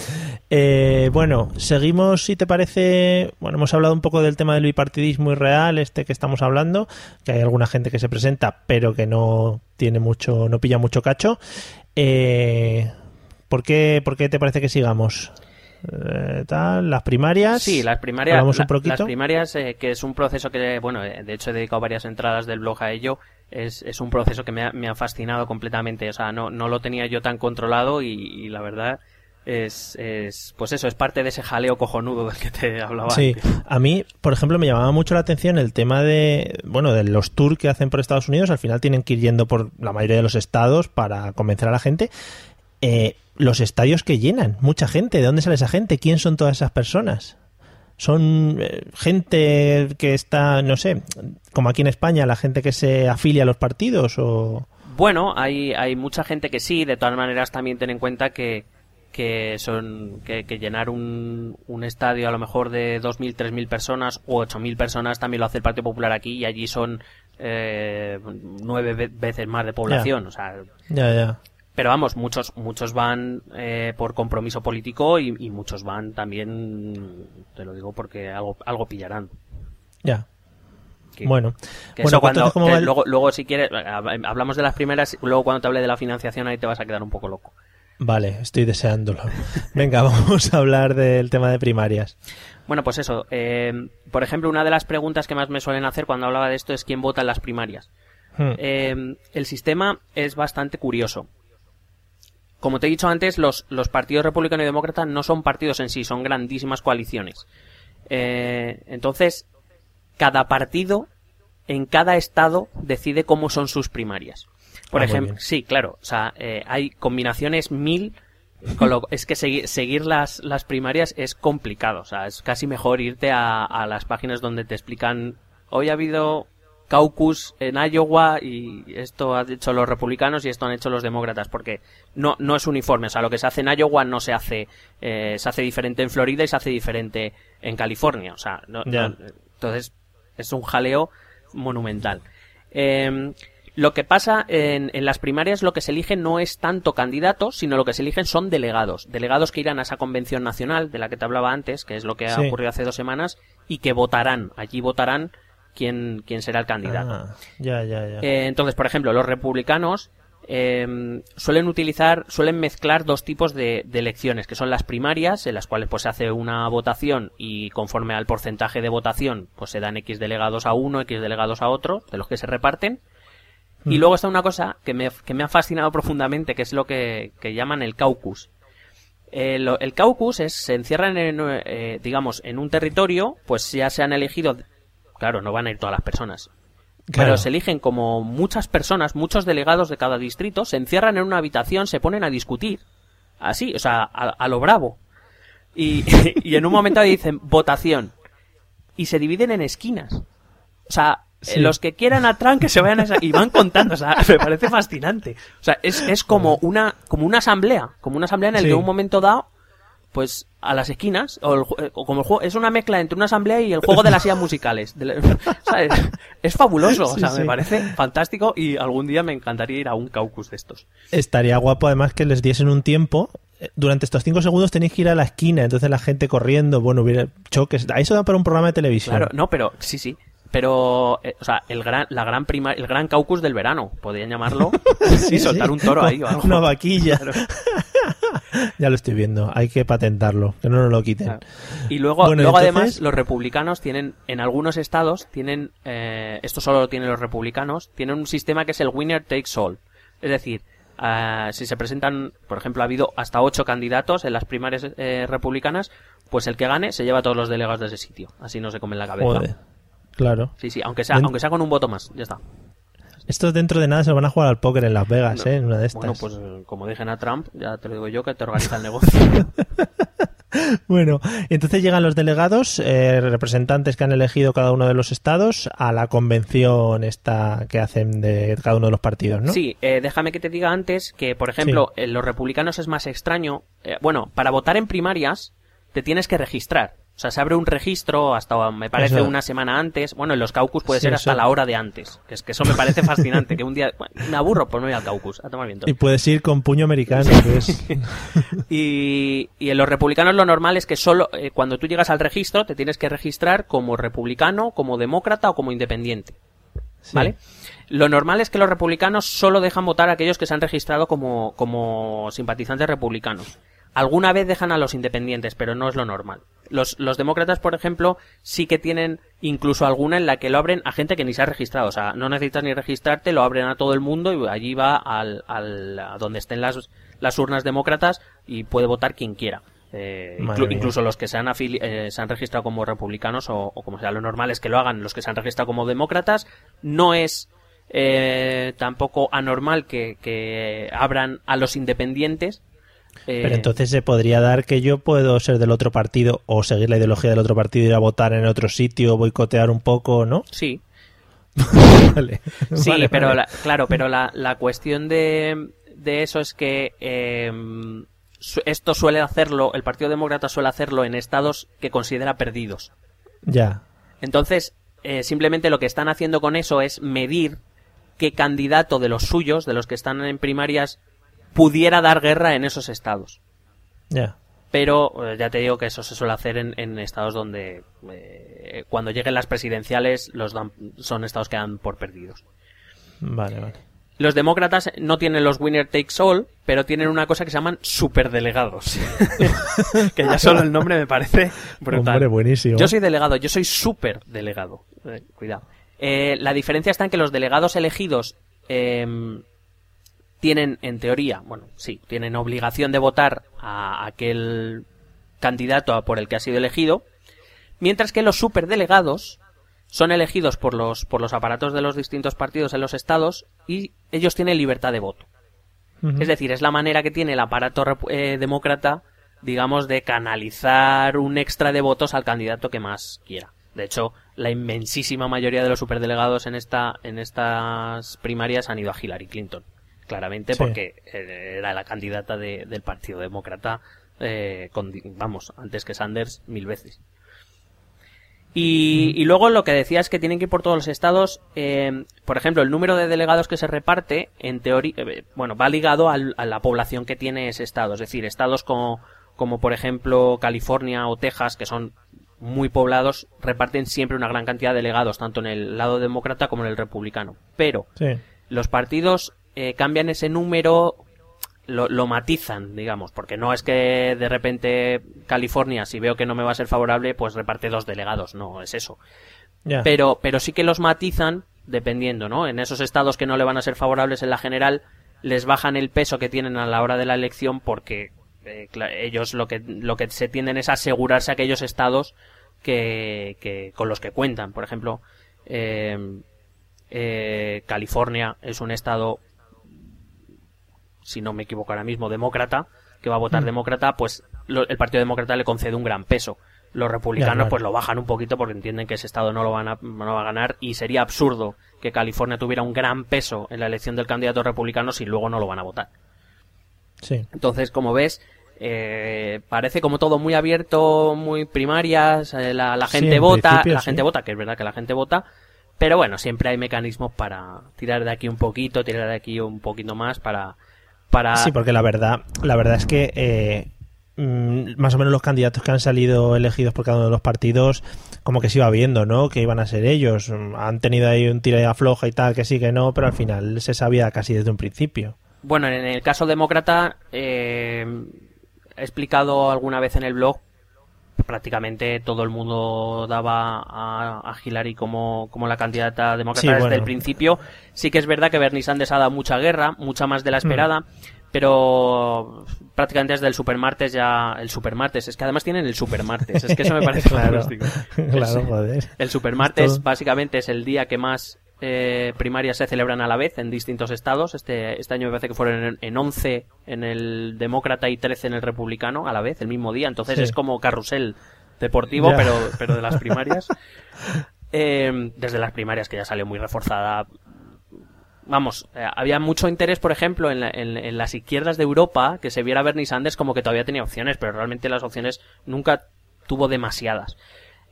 Eh, bueno, seguimos, si te parece. Bueno, hemos hablado un poco del tema del bipartidismo irreal, este que estamos hablando, que hay alguna gente que se presenta, pero que no tiene mucho, no pilla mucho cacho. Eh, ¿por, qué, ¿Por qué te parece que sigamos? Eh, tal, las primarias. Sí, las primarias. las primarias, que es un proceso que, bueno, de hecho he dedicado varias entradas del blog a ello es, es un proceso que me ha, me ha, fascinado completamente. O sea, no, no lo tenía yo tan controlado y, la verdad es, es, pues eso, es parte de ese jaleo cojonudo del que te hablaba. Sí, a mí, por ejemplo, me llamaba mucho la atención el tema de, bueno, de los tours que hacen por Estados Unidos, al final tienen que ir yendo por la mayoría de los estados para convencer a la gente. Eh, los estadios que llenan, mucha gente, ¿de dónde sale esa gente? ¿Quién son todas esas personas? Son eh, gente que está, no sé, como aquí en España, la gente que se afilia a los partidos o... Bueno, hay, hay mucha gente que sí, de todas maneras también ten en cuenta que, que son que, llenar un, un, estadio a lo mejor de 2.000, 3.000 personas o 8.000 personas también lo hace el Partido Popular aquí y allí son eh, nueve veces más de población. O sea. Pero vamos, muchos muchos van eh, por compromiso político y, muchos van también, te lo digo porque algo, algo pillarán. Ya. bueno, bueno cuando, luego, luego si quieres, hablamos de las primeras, luego cuando te hable de la financiación ahí te vas a quedar un poco loco. Vale, estoy deseándolo. Venga, vamos a hablar del tema de primarias. Bueno, pues eso. Eh, por ejemplo, una de las preguntas que más me suelen hacer cuando hablaba de esto es quién vota en las primarias. Hmm. Eh, el sistema es bastante curioso como te he dicho antes, los, los partidos republicano y demócrata no son partidos en sí, son grandísimas coaliciones. Eh, entonces, cada partido en cada estado decide cómo son sus primarias. Por ah, ejemplo, sí, claro, o sea, eh, hay combinaciones mil. es que seguir, las, las primarias es complicado, o sea, es casi mejor irte a, a las páginas donde te explican hoy ha habido caucus en Iowa y esto han hecho los republicanos y esto han hecho los demócratas porque no no es uniforme. O sea lo que se hace en Iowa no se hace eh, se hace diferente en Florida y se hace diferente en California. O sea no, entonces es un jaleo monumental. Em, lo que pasa en, en, las primarias lo que se eligen no es tanto candidatos sino lo que se eligen son delegados. Delegados que irán a esa convención nacional de la que te hablaba antes que es lo que ha ocurrido hace dos semanas y que votarán. Allí votarán quién, quién será el candidato. Ah, ya, ya, ya. Eh, entonces, por ejemplo, los republicanos eh, suelen utilizar, suelen mezclar dos tipos de, de, elecciones, que son las primarias, en las cuales pues se hace una votación y conforme al porcentaje de votación, pues se dan X delegados a uno, X delegados a otro, de los que se reparten. Y mm. luego está una cosa que me, que me ha fascinado profundamente, que es lo que, que llaman el caucus. El, el caucus es, se encierran en, eh, digamos, en un territorio, pues ya se han elegido claro, no van a ir todas las personas. Pero se eligen como muchas personas, muchos delegados de cada distrito, se encierran en una habitación, se ponen a discutir. Así, o sea, a, lo bravo. Y, y, en un momento dicen votación. Y se dividen en esquinas. O sea, los que quieran a Trump que se vayan a esa... Y van contando, o sea, me parece fascinante. O sea, es, es como una, como una asamblea. Como una asamblea en el que en un momento dado pues a las esquinas, o, eh, como el juego, es una mezcla entre una asamblea y el juego de las sillas musicales. Es, fabuloso, o sea, me parece fantástico y algún día me encantaría ir a un caucus de estos. Estaría guapo además que les diesen un tiempo. Eh, durante estos cinco segundos tenéis que ir a la esquina, entonces la gente corriendo, bueno, hubiera choques. A eso da para un programa de televisión. Claro, no, pero sí, sí pero eh, o sea el gran la gran prima el gran caucus del verano podrían llamarlo. Y soltar un toro ahí o algo. una vaquilla. Ya lo estoy viendo hay que patentarlo que no nos lo quiten. Y luego luego además los republicanos tienen en algunos estados tienen eh, esto solo lo tienen los republicanos tienen un sistema que es el winner takes all. Es decir eh, si se presentan, por ejemplo, ha habido hasta ocho candidatos en las primarias republicanas, pues el que gane se lleva a todos los delegados de ese sitio. Así no se comen la cabeza. Claro. Sí, sí, aunque sea, aunque sea con un voto más, ya está. Estos dentro de nada se van a jugar al póker en Las Vegas, ¿eh? En una de estas. Bueno, pues como dejen a Trump, ya te lo digo yo, que te organiza el negocio. bueno, entonces llegan los delegados, eh, representantes que han elegido cada uno de los estados, a la convención esta que hacen de cada uno de los partidos, ¿no? Sí, eh, déjame que te diga antes que, por ejemplo, en los republicanos es más extraño. Eh, bueno, para votar en primarias te tienes que registrar. O sea, se abre un registro hasta, me parece, una semana antes. Bueno, en los caucus puede ser hasta la hora de antes. Que es que eso me parece fascinante. que un día, me aburro, pues me voy al caucus a tomar viento. Y puedes ir con puño americano. y, y en los republicanos lo normal es que solo, eh, cuando tú llegas al registro, te tienes que registrar como republicano, como demócrata o como independiente. ¿Vale? Lo normal es que los republicanos solo dejan votar a aquellos que se han registrado como, como simpatizantes republicanos. Alguna vez dejan a los independientes, pero no es lo normal. Los, los demócratas, por ejemplo, sí que tienen incluso alguna en la que lo abren a gente que ni se ha registrado. O sea, no necesitas ni registrarte, lo abren a todo el mundo y allí va al, al a donde estén las, las urnas demócratas y puede votar quien quiera. Eh, incluso los que se han, eh, se han registrado como republicanos o, como sea lo normal es que lo hagan los que se han registrado como demócratas no es eh, tampoco anormal que, que abran a los independientes pero entonces se podría dar que yo puedo ser del otro partido o seguir la ideología del otro partido, ir a votar en otro sitio, boicotear un poco, ¿no? Sí. sí, pero claro, pero la, la cuestión de, de, eso es que em, esto suele hacerlo, el Partido Demócrata suele hacerlo en estados que considera perdidos. Ya. Entonces, eh, simplemente lo que están haciendo con eso es medir qué candidato de los suyos, de los que están en primarias, pudiera dar guerra en esos estados. Ya. Pero eh, ya te digo que eso se suele hacer en, estados donde eh, cuando lleguen las presidenciales los son estados que dan por perdidos. Vale, vale. Los demócratas no tienen los winner takes all, pero tienen una cosa que se llaman superdelegados. que ya solo el nombre me parece brutal. Hombre, buenísimo. Yo soy delegado, yo soy superdelegado. Eh, cuidado. la diferencia está en que los delegados elegidos em, tienen, en teoría, bueno, sí, tienen obligación de votar a aquel candidato por el que ha sido elegido, mientras que los superdelegados son elegidos por los, por los aparatos de los distintos partidos en los estados y ellos tienen libertad de voto. Es decir, es la manera que tiene el aparato eh, demócrata, digamos, de canalizar un extra de votos al candidato que más quiera. De hecho, la inmensísima mayoría de los superdelegados en esta, en estas primarias han ido a Hillary Clinton claramente, porque eh, era la candidata del Partido Demócrata, eh, vamos, antes que Sanders mil veces. Y, luego lo que decía es que tienen que ir por todos los estados. Eh, por ejemplo, el número de delegados que se reparte, en teoría, bueno, va ligado a la población que tiene ese estado. Es decir, estados como, como por ejemplo California o Texas, que son muy poblados, reparten siempre una gran cantidad de delegados, tanto en el lado demócrata como en el republicano. Pero los partidos eh, cambian ese número, lo, matizan, digamos, porque no es que de repente California, si veo que no me va a ser favorable, pues reparte dos delegados, no es eso. Pero, pero sí que los matizan dependiendo, ¿no? En esos estados que no le van a ser favorables en la general, les bajan el peso que tienen a la hora de la elección porque eh, ellos lo que, lo que se tienden es asegurarse aquellos estados que, que con los que cuentan. Por ejemplo, eh, California es un estado si no me equivoco ahora mismo, demócrata, que va a votar mm. demócrata, pues el Partido Demócrata le concede un gran peso. Los republicanos pues lo bajan un poquito porque entienden que ese estado no lo van a, no va a ganar y sería absurdo que California tuviera un gran peso en la elección del candidato republicano si luego no lo van a votar. Sí. Entonces, como ves, eh, parece como todo muy abierto, muy primarias, eh, la, gente vota, la gente vota, que es verdad que la gente vota, pero bueno, siempre hay mecanismos para tirar de aquí un poquito, tirar de aquí un poquito más para Sí, porque la verdad, la verdad es que eh, mm, más o menos los candidatos que han salido elegidos por cada uno de los partidos, como que se iba viendo, ¿no? Que iban a ser ellos. Han tenido ahí un tira floja y tal, que sí, que no, pero al final se sabía casi desde un principio. Bueno, en el caso demócrata, eh, he explicado alguna vez en el blog prácticamente todo el mundo daba a, Hillary como, como, la candidata demócrata desde el principio. Sí que es verdad que Bernie Sanders ha dado mucha guerra, mucha más de la mm. esperada, pero prácticamente desde el supermartes ya... El supermartes, es que además tienen el supermartes, es que eso me parece fantástico. claro, joder. El supermartes básicamente es el día que más eh, primarias se celebran a la vez en distintos estados. Este, este año me parece que fueron en, 11 en el demócrata y 13 en el republicano a la vez, el mismo día. Entonces es como carrusel deportivo, pero, pero de las primarias. Eh, desde las primarias que ya salió muy reforzada. Vamos, eh, había mucho interés, por ejemplo, en, en, las izquierdas de Europa, que se viera Bernie Sanders como que todavía tenía opciones, pero realmente las opciones nunca tuvo demasiadas.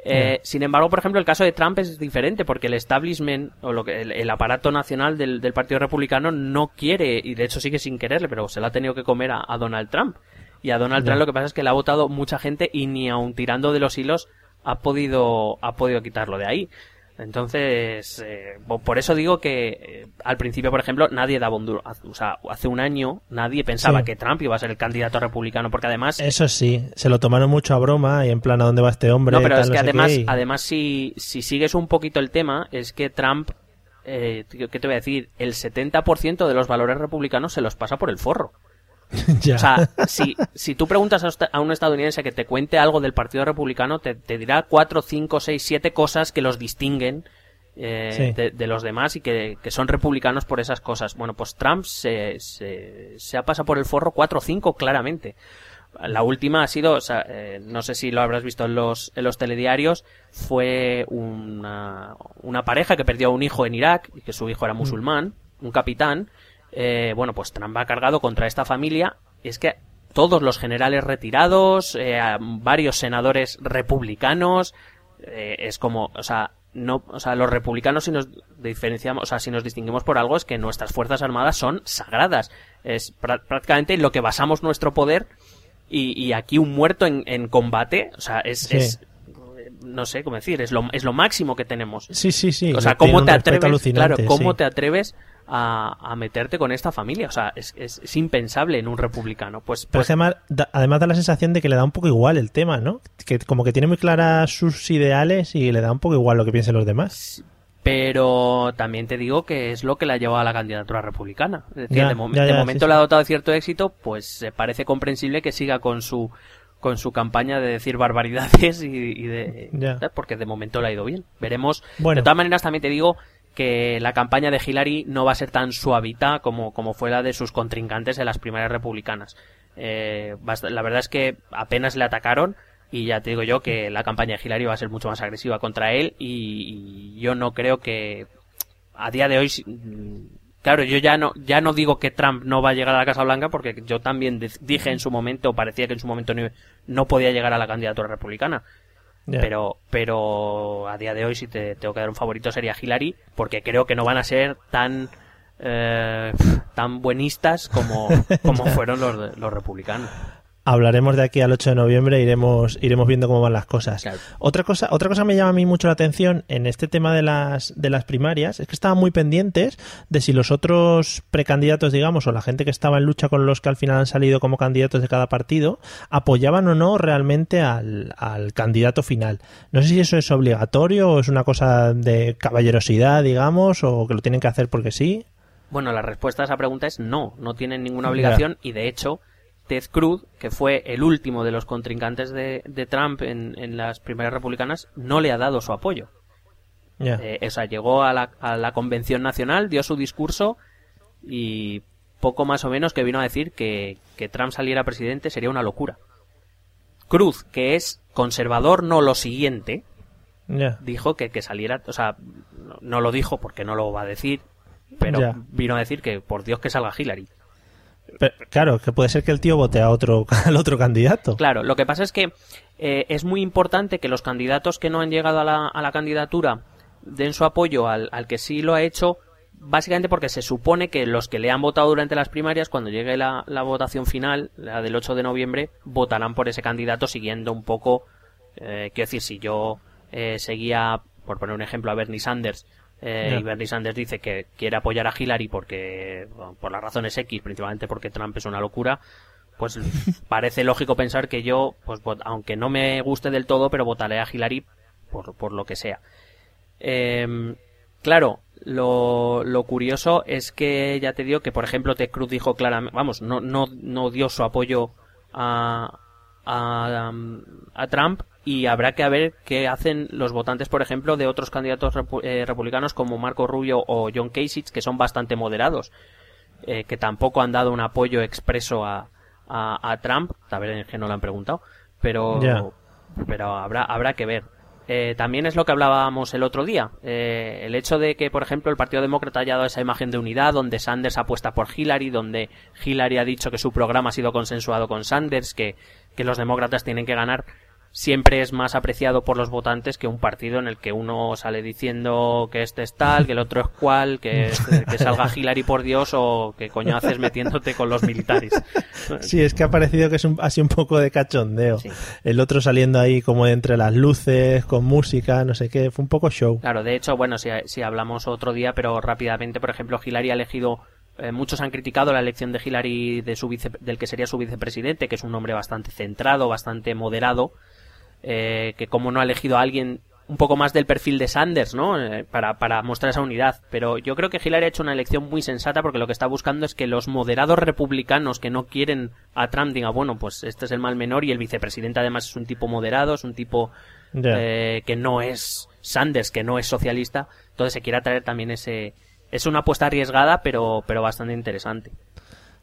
Eh, sin embargo, por ejemplo, el caso de Trump es diferente porque el establishment o lo que el, aparato nacional del, Partido Republicano no quiere y de hecho sigue sin quererle, pero se le ha tenido que comer a, Donald Trump. Y a Donald Trump lo que pasa es que le ha votado mucha gente y ni aun tirando de los hilos ha podido ha podido quitarlo de ahí. Entonces, eh, por eso digo que eh, al principio, por ejemplo, nadie daba un duro. O sea, hace un año nadie pensaba que Trump iba a ser el candidato republicano, porque además. Eso sí, se lo tomaron mucho a broma y en plan, ¿a dónde va este hombre? No, pero es que además, además si, si sigues un poquito el tema, es que Trump, eh, ¿qué te voy a decir? El 70% de los valores republicanos se los pasa por el forro. O sea, si, si tú preguntas a un estadounidense que te cuente algo del Partido Republicano, te, dirá cuatro, cinco, seis, siete cosas que los distinguen eh, de, los demás y que, son republicanos por esas cosas. Bueno, pues Trump se, se, se ha pasado por el forro cuatro o cinco claramente. La última ha sido, o sea, eh, no sé si lo habrás visto en los, en los telediarios, fue una, una pareja que perdió a un hijo en Irak y que su hijo era musulmán, un capitán, eh, bueno, pues Trump ha cargado contra esta familia. es que todos los generales retirados, eh, varios senadores republicanos, eh, es como, o sea, no, o sea, los republicanos si nos diferenciamos, o sea, si nos distinguimos por algo es que nuestras fuerzas armadas son sagradas. Es prácticamente lo que basamos nuestro poder y, aquí un muerto en, combate, o sea, es, es no sé cómo decir, es lo, es lo máximo que tenemos. Sí, sí, sí. O sea, ¿cómo te atreves, claro, cómo te atreves a, meterte con esta familia. O sea, es, es, impensable en un republicano. Pues, pues además, da, además da la sensación de que le da un poco igual el tema, ¿no? Que como que tiene muy claras sus ideales y le da un poco igual lo que piensen los demás. Pero también te digo que es lo que la ha llevado a la candidatura republicana. Es decir, de, momento le ha dotado de cierto éxito, pues parece comprensible que siga con su con su campaña de decir barbaridades y, de porque de momento le ha ido bien. Veremos. Bueno. De todas maneras también te digo que la campaña de Hillary no va a ser tan suavita como, como fue la de sus contrincantes en las primarias republicanas. Eh, la verdad es que apenas le atacaron y ya te digo yo que la campaña de Hillary va a ser mucho más agresiva contra él y, yo no creo que a día de hoy claro yo ya no ya no digo que Trump no va a llegar a la Casa Blanca porque yo también dije en su momento parecía que en su momento no podía llegar a la candidatura republicana pero, pero a día de hoy, si te tengo que dar un favorito, sería Hillary, porque creo que no van a ser tan eh, tan buenistas como, como fueron los, los republicanos hablaremos de aquí al 8 de noviembre, iremos, iremos viendo cómo van las cosas. Otra cosa, otra cosa me llama a mí mucho la atención en este tema de las, de las primarias, es que estaban muy pendientes de si los otros precandidatos, digamos, o la gente que estaba en lucha con los que al final han salido como candidatos de cada partido, apoyaban o no realmente al, al candidato final. No sé si eso es obligatorio o es una cosa de caballerosidad, digamos, o que lo tienen que hacer porque sí. Bueno, la respuesta a esa pregunta es no, no tienen ninguna obligación y de hecho Ted Cruz, que fue el último de los contrincantes de, Trump en, las primeras republicanas, no le ha dado su apoyo. Eh, o sea, llegó a la, convención nacional, dio su discurso y poco más o menos que vino a decir que, Trump saliera presidente sería una locura. Cruz, que es conservador, no lo siguiente, dijo que, que saliera, o sea, no, lo dijo porque no lo va a decir, pero vino a decir que por Dios que salga Hillary claro, que puede ser que el tío vote a otro, al otro candidato. Claro, lo que pasa es que eh, es muy importante que los candidatos que no han llegado a la, a la candidatura den su apoyo al, que sí lo ha hecho, básicamente porque se supone que los que le han votado durante las primarias, cuando llegue la, la votación final, la del 8 de noviembre, votarán por ese candidato siguiendo un poco, eh, quiero decir, si yo eh, seguía, por poner un ejemplo, a Bernie Sanders, eh, y Bernie Sanders dice que quiere apoyar a Hillary porque, por las razones X, principalmente porque Trump es una locura, pues parece lógico pensar que yo, pues aunque no me guste del todo, pero votaré a Hillary por, por lo que sea. Em, claro, lo, lo, curioso es que ya te digo que, por ejemplo, Ted Cruz dijo claramente, vamos, no, no, no dio su apoyo a, a, a Trump y habrá que ver qué hacen los votantes, por ejemplo, de otros candidatos eh, republicanos como Marco Rubio o John Kasich, que son bastante moderados, eh, que tampoco han dado un apoyo expreso a, a, Trump, tal vez que no lo han preguntado, pero, pero habrá, habrá que ver. Eh, también es lo que hablábamos el otro día. el hecho de que, por ejemplo, el Partido Demócrata haya dado esa imagen de unidad, donde Sanders apuesta por Hillary, donde Hillary ha dicho que su programa ha sido consensuado con Sanders, que, que los demócratas tienen que ganar siempre es más apreciado por los votantes que un partido en el que uno sale diciendo que este es tal, que el otro es cual, que, que salga Hillary por Dios o que coño haces metiéndote con los militares. Sí, es que ha parecido que es así un poco de cachondeo. El otro saliendo ahí como entre las luces, con música, no sé qué, fue un poco show. Claro, de hecho, bueno, si, si hablamos otro día, pero rápidamente, por ejemplo, Hillary ha elegido eh, muchos han criticado la elección de Hillary de su vice, del que sería su vicepresidente, que es un hombre bastante centrado, bastante moderado, eh, que como no ha elegido a alguien un poco más del perfil de Sanders, ¿no? Eh, para, para mostrar esa unidad. Pero yo creo que Hillary ha hecho una elección muy sensata porque lo que está buscando es que los moderados republicanos que no quieren a Trump digan, bueno, pues este es el mal menor y el vicepresidente además es un tipo moderado, es un tipo eh, que no es Sanders, que no es socialista. Entonces se quiere traer también ese... Es una apuesta arriesgada, pero, pero bastante interesante.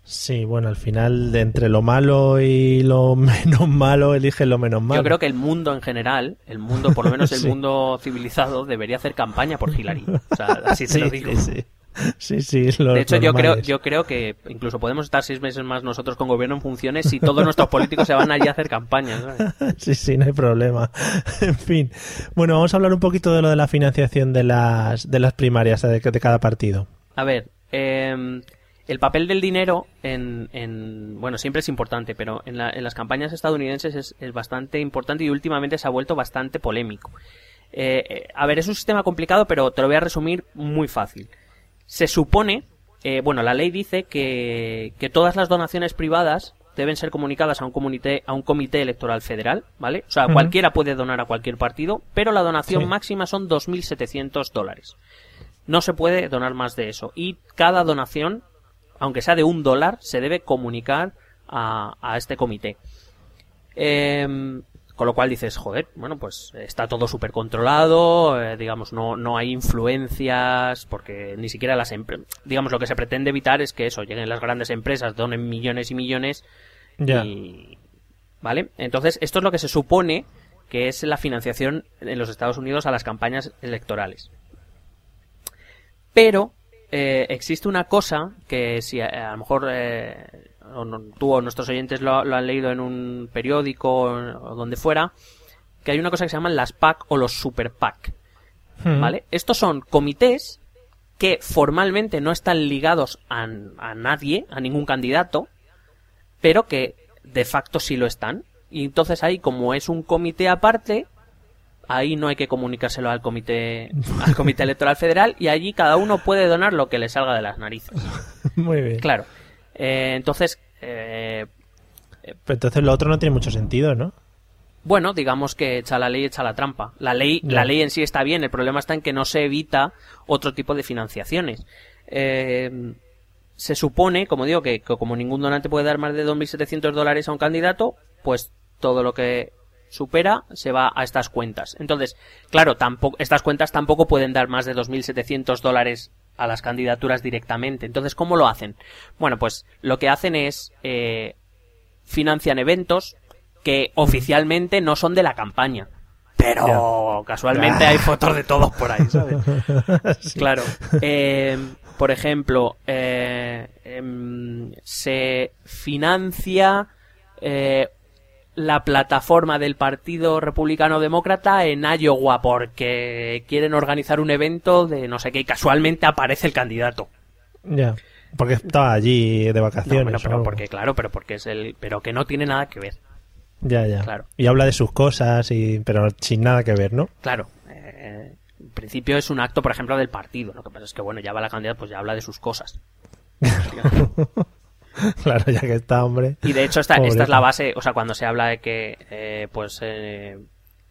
Sí, bueno, al final, de entre lo malo y lo menos malo, elige lo menos malo. Yo creo que el mundo en general, el mundo, por lo menos el mundo civilizado, debería hacer campaña por Hillary. O sea, así te lo digo. Sí, sí. sí, lo, de hecho, yo creo, yo creo que incluso podemos estar seis meses más nosotros con gobierno en funciones si todos nuestros políticos se van allí a hacer campaña. Sí, sí, no hay problema. En fin. Bueno, vamos a hablar un poquito de lo de la financiación de las, de las primarias de, de cada partido. A ver, eh, el papel del dinero en, bueno, siempre es importante, pero en, las campañas estadounidenses es, bastante importante y últimamente se ha vuelto bastante polémico. Eh, eh, a ver, es un sistema complicado, pero te lo voy a resumir muy fácil. Se supone, eh, bueno, la ley dice que, todas las donaciones privadas deben ser comunicadas a un comité, a un comité electoral federal, ¿vale? O sea, cualquiera puede donar a cualquier partido, pero la donación máxima son 2.700 dólares. No se puede donar más de eso. Y cada donación aunque sea de un dólar, se debe comunicar a, este comité. Em, con lo cual dices, joder, bueno, pues está todo súper controlado, eh, digamos, no, no hay influencias, porque ni siquiera las empresas, digamos, lo que se pretende evitar es que eso, lleguen las grandes empresas, donen millones y millones, y, ¿vale? Entonces, esto es lo que se supone que es la financiación en los Estados Unidos a las campañas electorales. Pero, eh, existe una cosa que si a, lo mejor eh, tú o nuestros oyentes lo, han leído en un periódico o, donde fuera, que hay una cosa que se llaman las PAC o los Super PAC. Hmm. ¿Vale? Estos son comités que formalmente no están ligados a, a nadie, a ningún candidato, pero que de facto sí lo están. Y entonces ahí, como es un comité aparte, ahí no hay que comunicárselo al comité al comité electoral federal y allí cada uno puede donar lo que le salga de las narices. Muy bien. Claro. Eh, entonces eh, pero entonces lo otro no tiene mucho sentido no bueno digamos que echa la ley echa la trampa. La ley la ley en sí está bien el problema está en que no se evita otro tipo de financiaciones. Eh, se supone, como digo, que, que, como ningún donante puede dar más de 2.700 dólares a un candidato, pues todo lo que supera, se va a estas cuentas. Entonces, claro, tampoco, estas cuentas tampoco pueden dar más de 2.700 dólares a las candidaturas directamente. Entonces, ¿cómo lo hacen? Bueno, pues lo que hacen es eh, financian eventos que oficialmente no son de la campaña. Pero casualmente hay fotos de todos por ahí, ¿sabes? Claro. Eh, por ejemplo, eh, em, se financia eh, la plataforma del Partido Republicano Demócrata en Iowa porque quieren organizar un evento de no sé qué y casualmente aparece el candidato. Ya. Porque estaba allí de vacaciones. pero porque, claro, pero porque es el. Pero que no tiene nada que ver. Ya, ya. Claro. Y habla de sus cosas, y pero sin nada que ver, ¿no? Claro. Eh, en principio es un acto, por ejemplo, del partido. Lo que pasa es que, bueno, ya va la candidata, pues ya habla de sus cosas. claro, ya que está, hombre. Y de hecho, esta, esta es la base, o sea, cuando se habla de que, eh, pues, eh,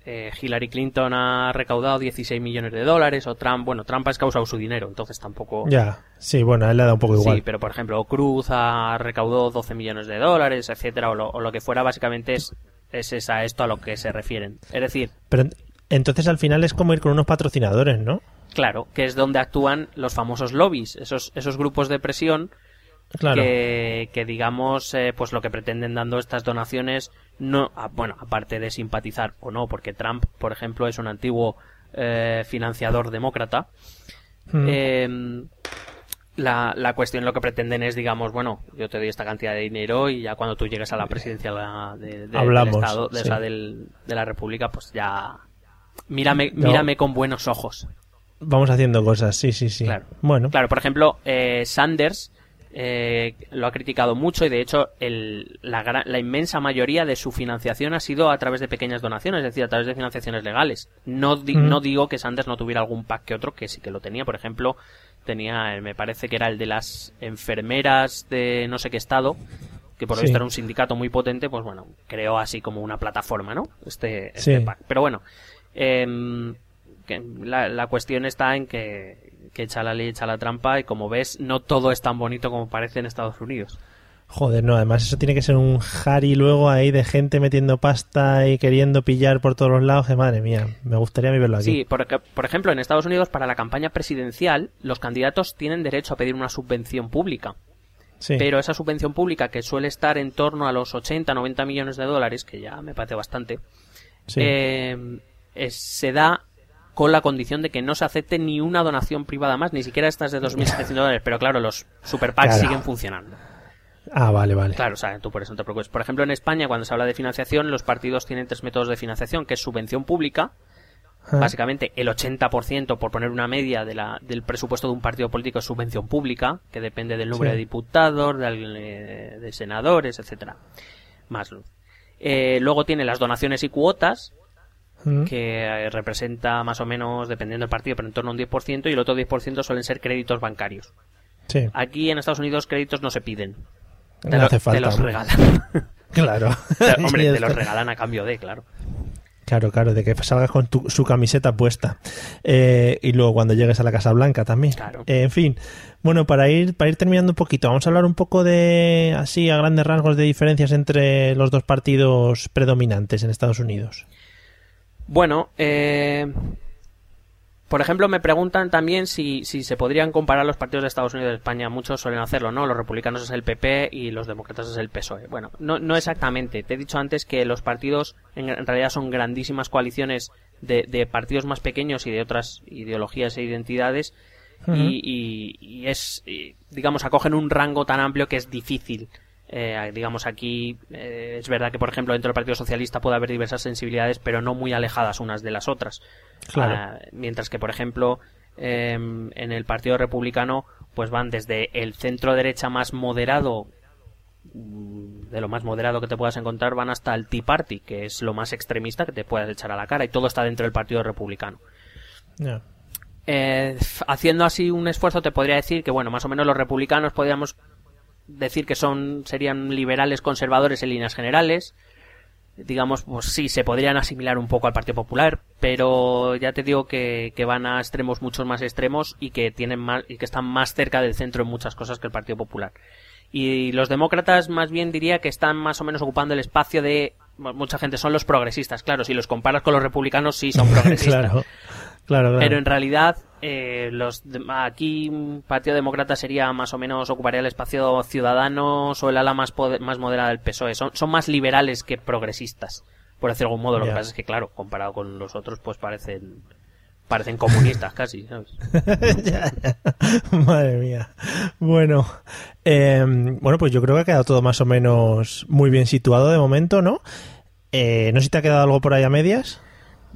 eh, Hillary Clinton ha recaudado 16 millones de dólares, o Trump, bueno, Trump ha causado su dinero, entonces tampoco. Ya, sí, bueno, a él le da un poco igual. Sí, pero por ejemplo, Cruz ha recaudado 12 millones de dólares, etcétera, o lo, que fuera, básicamente es, es a esto a lo que se refieren. Es decir. Pero entonces al final es como ir con unos patrocinadores, ¿no? Claro, que es donde actúan los famosos lobbies, esos, esos grupos de presión que, digamos, eh, pues lo que pretenden dando estas donaciones, no, bueno, aparte de simpatizar o no, porque Trump, por ejemplo, es un antiguo eh, financiador demócrata, mm. em, la, la, cuestión lo que pretenden es, digamos, bueno, yo te doy esta cantidad de dinero y ya cuando tú llegues a la presidencia de, del Estado, de, de la República, pues ya mírame, mírame con buenos ojos. Vamos haciendo cosas, sí, sí, sí. Claro. Bueno. Claro, por ejemplo, eh, Sanders eh, lo ha criticado mucho y de hecho la, inmensa mayoría de su financiación ha sido a través de pequeñas donaciones, es decir, a través de financiaciones legales. No, no digo que Sanders no tuviera algún pack que otro, que sí que lo tenía. Por ejemplo, tenía, eh, me parece que era el de las enfermeras de no sé qué estado, que por lo visto era un sindicato muy potente, pues bueno, creó así como una plataforma, ¿no? Este, este pack. Pero bueno, Em, la, cuestión está en que, que echa la ley, echa la trampa y como ves, no todo es tan bonito como parece en Estados Unidos. Joder, no, además eso tiene que ser un Harry luego ahí de gente metiendo pasta y queriendo pillar por todos los lados, que madre mía, me gustaría verlo aquí. Sí, por, por ejemplo, en Estados Unidos para la campaña presidencial los candidatos tienen derecho a pedir una subvención pública. Sí. Pero esa subvención pública que suele estar en torno a los 80, 90 millones de dólares, que ya me parece bastante, eh, se da con la condición de que no se acepte ni una donación privada más, ni siquiera estas de 2.700 dólares. Pero claro, los super PACs siguen funcionando. Ah, vale, vale. Claro, o sea, tú por eso no te preocupes. Por ejemplo, en España, cuando se habla de financiación, los partidos tienen tres métodos de financiación, que es subvención pública, ah. básicamente el 80%, por poner una media de la, del presupuesto de un partido político es subvención pública, que depende del número de diputados, de, de, senadores, etcétera. Más eh, luego tiene las donaciones y cuotas, mm. que eh, representa más o menos, dependiendo del partido, pero en torno a un 10%, y el otro 10% suelen ser créditos bancarios. Sí. Aquí en Estados Unidos créditos no se piden. Te, hace falta, los regalan. claro. hombre, te los regalan a cambio de, claro. Claro, claro, de que salgas con tu, su camiseta puesta. Eh, y luego cuando llegues a la Casa Blanca también. Claro. Eh, en fin, bueno, para ir, para ir terminando un poquito, vamos a hablar un poco de, así, a grandes rasgos, de diferencias entre los dos partidos predominantes en Estados Unidos. Bueno, eh, por ejemplo, me preguntan también si, si se podrían comparar los partidos de Estados Unidos y de España. Muchos suelen hacerlo, ¿no? Los republicanos es el PP y los demócratas es el PSOE. Bueno, no, no exactamente. Te he dicho antes que los partidos en, realidad son grandísimas coaliciones de, de, partidos más pequeños y de otras ideologías e identidades. y, y, es, digamos, acogen un rango tan amplio que es difícil eh, digamos aquí eh, es verdad que por ejemplo dentro del Partido Socialista puede haber diversas sensibilidades pero no muy alejadas unas de las otras. Ah, mientras que por ejemplo em, en el Partido Republicano pues van desde el centro derecha más moderado mm, de lo más moderado que te puedas encontrar van hasta el Tea Party que es lo más extremista que te puedas echar a la cara y todo está dentro del Partido Republicano. Eh, haciendo así un esfuerzo te podría decir que bueno más o menos los republicanos podríamos decir que son serían liberales conservadores en líneas generales digamos pues sí se podrían asimilar un poco al Partido Popular pero ya te digo que, que van a extremos mucho más extremos y que tienen más y que están más cerca del centro en muchas cosas que el Partido Popular. Y los demócratas más bien diría que están más o menos ocupando el espacio de mucha gente son los progresistas claro si los comparas con los republicanos sí son progresistas. Pero en realidad, eh, los aquí Partido Demócrata sería más o menos ocuparía el espacio ciudadano o el ala más, más moderada del PSOE. Son, son más liberales que progresistas, por decirlo de algún modo. Lo que pasa es que, claro, comparado con los otros, pues parecen parecen comunistas casi, ¿sabes? Madre mía. Bueno, eh, bueno, pues yo creo que ha quedado todo más o menos muy bien situado de momento, ¿no? Eh, no sé si te ha quedado algo por ahí a medias.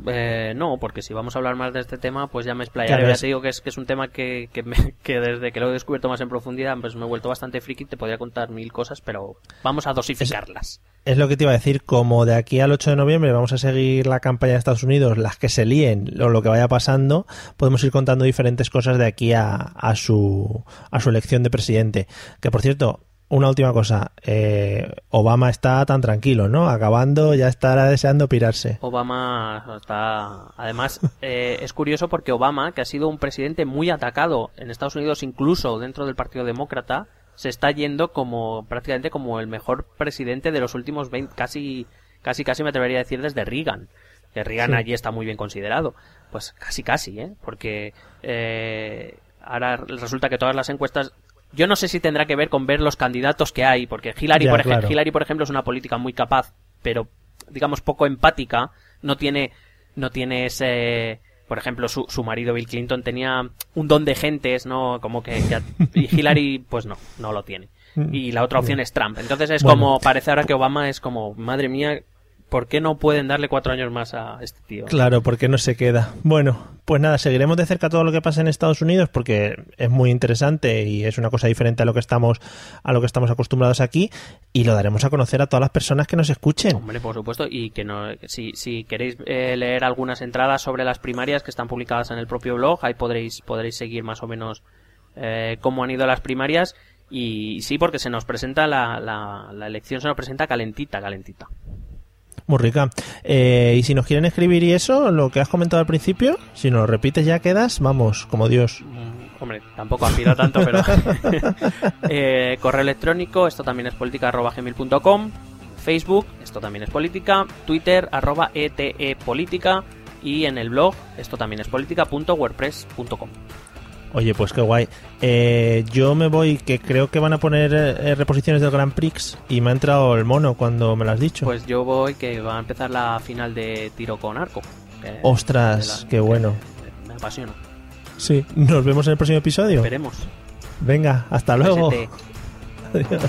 Eh, no, porque si vamos a hablar más de este tema, pues ya me explayaré. ya te digo que es, que es un tema que, que, desde que lo he descubierto más en profundidad, pues me he vuelto bastante friki. Te podría contar mil cosas, pero vamos a dosificarlas. Es, lo que te iba a decir. Como de aquí al 8 de noviembre vamos a seguir la campaña de Estados Unidos, las que se líen o lo que vaya pasando, podemos ir contando diferentes cosas de aquí a, a, su, a su elección de presidente. Que por cierto, una última cosa. Eh, Obama está tan tranquilo, ¿no? Acabando, ya estará deseando pirarse. Obama está. Además, eh, es curioso porque Obama, que ha sido un presidente muy atacado en Estados Unidos, incluso dentro del Partido Demócrata, se está yendo como prácticamente como el mejor presidente de los últimos 20, casi, casi, casi me atrevería a decir desde Reagan. Que Reagan allí está muy bien considerado. Pues casi, casi, ¿eh? Porque eh, ahora resulta que todas las encuestas yo no sé si tendrá que ver con ver los candidatos que hay, porque Hillary, por, ejemplo, Hillary por ejemplo, es una política muy capaz, pero digamos poco empática, no tiene, no tiene ese, por ejemplo, su, su marido Bill Clinton tenía un don de gentes, ¿no? Como que, y Hillary, pues no, no lo tiene. Mm. Y la otra opción es Trump. Entonces es como, parece ahora que Obama es como, madre mía, ¿por qué no pueden darle cuatro años más a este tío? Claro, porque no se queda. Bueno, pues nada, seguiremos de cerca todo lo que pasa en Estados Unidos porque es muy interesante y es una cosa diferente a lo que estamos a lo que estamos acostumbrados aquí y lo daremos a conocer a todas las personas que nos escuchen. Hombre, por supuesto, y que no, si, si queréis eh, leer algunas entradas sobre las primarias que están publicadas en el propio blog, ahí podréis podréis seguir más o menos eh, cómo han ido las primarias y sí, porque se nos presenta la, la, la elección se nos presenta calentita, calentita. Muy rica. Eh, y si nos quieren escribir y eso, lo que has comentado al principio, si nos lo repites ya quedas, vamos, como Dios. Mm, hombre, tampoco aspira tanto, pero... eh, correo electrónico, esto también es política arroba gmail.com. Facebook, esto también es política. Twitter, arroba ETE política. Y en el blog, esto también es política.wordpress.com. Oye, pues qué guay. Eh, yo me voy, que creo que van a poner eh, reposiciones del Grand Prix y me ha entrado el mono cuando me lo has dicho. Pues yo voy, que va a empezar la final de tiro con arco. Ostras, qué bueno. Me, apasiona. Sí, nos vemos en el próximo episodio. Esperemos. Venga, hasta luego. Adiós.